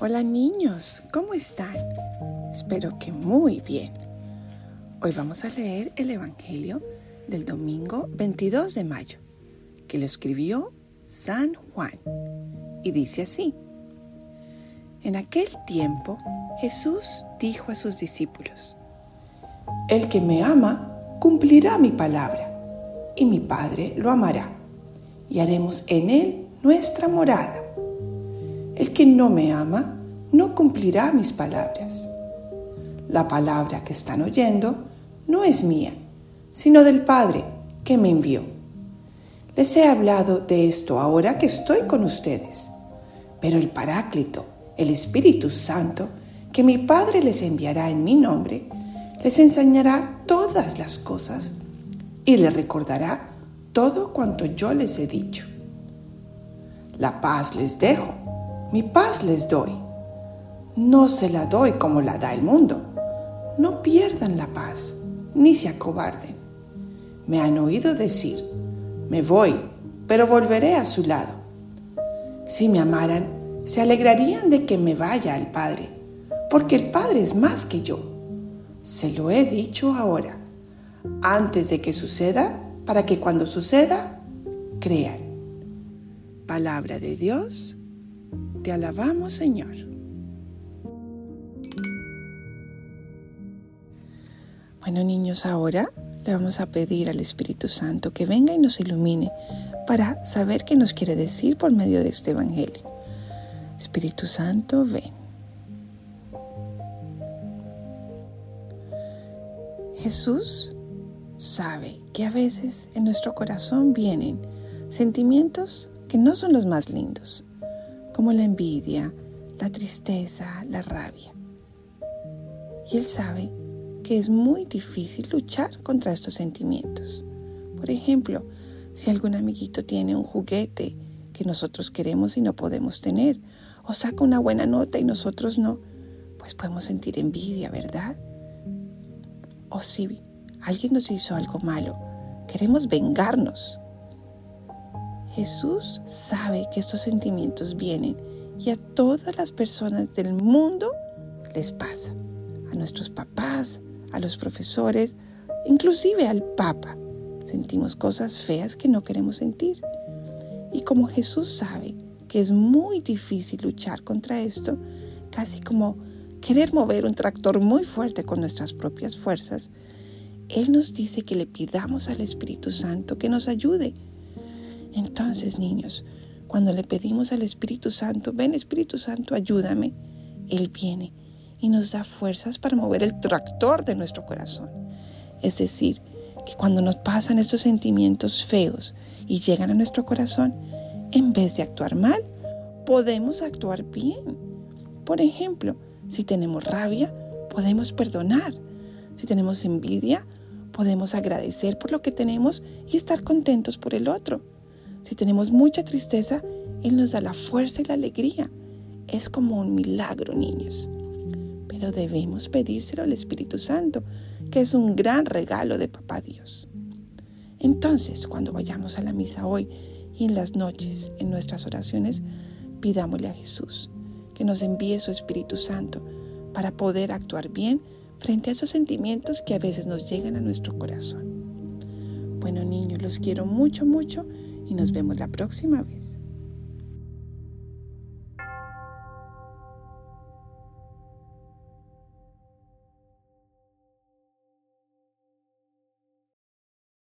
Hola niños, ¿cómo están? Espero que muy bien. Hoy vamos a leer el Evangelio del domingo 22 de mayo, que lo escribió San Juan, y dice así. En aquel tiempo Jesús dijo a sus discípulos, El que me ama cumplirá mi palabra, y mi Padre lo amará, y haremos en él nuestra morada. El que no me ama no cumplirá mis palabras. La palabra que están oyendo no es mía, sino del Padre que me envió. Les he hablado de esto ahora que estoy con ustedes, pero el Paráclito, el Espíritu Santo, que mi Padre les enviará en mi nombre, les enseñará todas las cosas y les recordará todo cuanto yo les he dicho. La paz les dejo mi paz les doy. No se la doy como la da el mundo. No pierdan la paz, ni se acobarden. Me han oído decir, me voy, pero volveré a su lado. Si me amaran, se alegrarían de que me vaya al Padre, porque el Padre es más que yo. Se lo he dicho ahora, antes de que suceda, para que cuando suceda, crean. Palabra de Dios te alabamos, Señor. Bueno, niños, ahora le vamos a pedir al Espíritu Santo que venga y nos ilumine para saber qué nos quiere decir por medio de este Evangelio. Espíritu Santo, ven. Jesús sabe que a veces en nuestro corazón vienen sentimientos que no son los más lindos, como la envidia, la tristeza, la rabia. Y Él sabe que es muy difícil luchar contra estos sentimientos. Por ejemplo, si algún amiguito tiene un juguete que nosotros queremos y no podemos tener, o saca una buena nota y nosotros no, pues podemos sentir envidia, ¿verdad? O si alguien nos hizo algo malo, queremos vengarnos Jesús sabe que estos sentimientos vienen y a todas las personas del mundo les pasa. A nuestros papás, a los profesores, inclusive al Papa. Sentimos cosas feas que no queremos sentir. Y como Jesús sabe que es muy difícil luchar contra esto, casi como querer mover un tractor muy fuerte con nuestras propias fuerzas, Él nos dice que le pidamos al Espíritu Santo que nos ayude entonces, niños, cuando le pedimos al Espíritu Santo, ven Espíritu Santo, ayúdame, Él viene y nos da fuerzas para mover el tractor de nuestro corazón. Es decir, que cuando nos pasan estos sentimientos feos y llegan a nuestro corazón, en vez de actuar mal, podemos actuar bien. Por ejemplo, si tenemos rabia, podemos perdonar. Si tenemos envidia, podemos agradecer por lo que tenemos y estar contentos por el otro. Si tenemos mucha tristeza, Él nos da la fuerza y la alegría. Es como un milagro, niños. Pero debemos pedírselo al Espíritu Santo, que es un gran regalo de Papá Dios. Entonces, cuando vayamos a la misa hoy y en las noches, en nuestras oraciones, pidámosle a Jesús que nos envíe su Espíritu Santo para poder actuar bien frente a esos sentimientos que a veces nos llegan a nuestro corazón. Bueno, niños, los quiero mucho, mucho y nos vemos la próxima vez.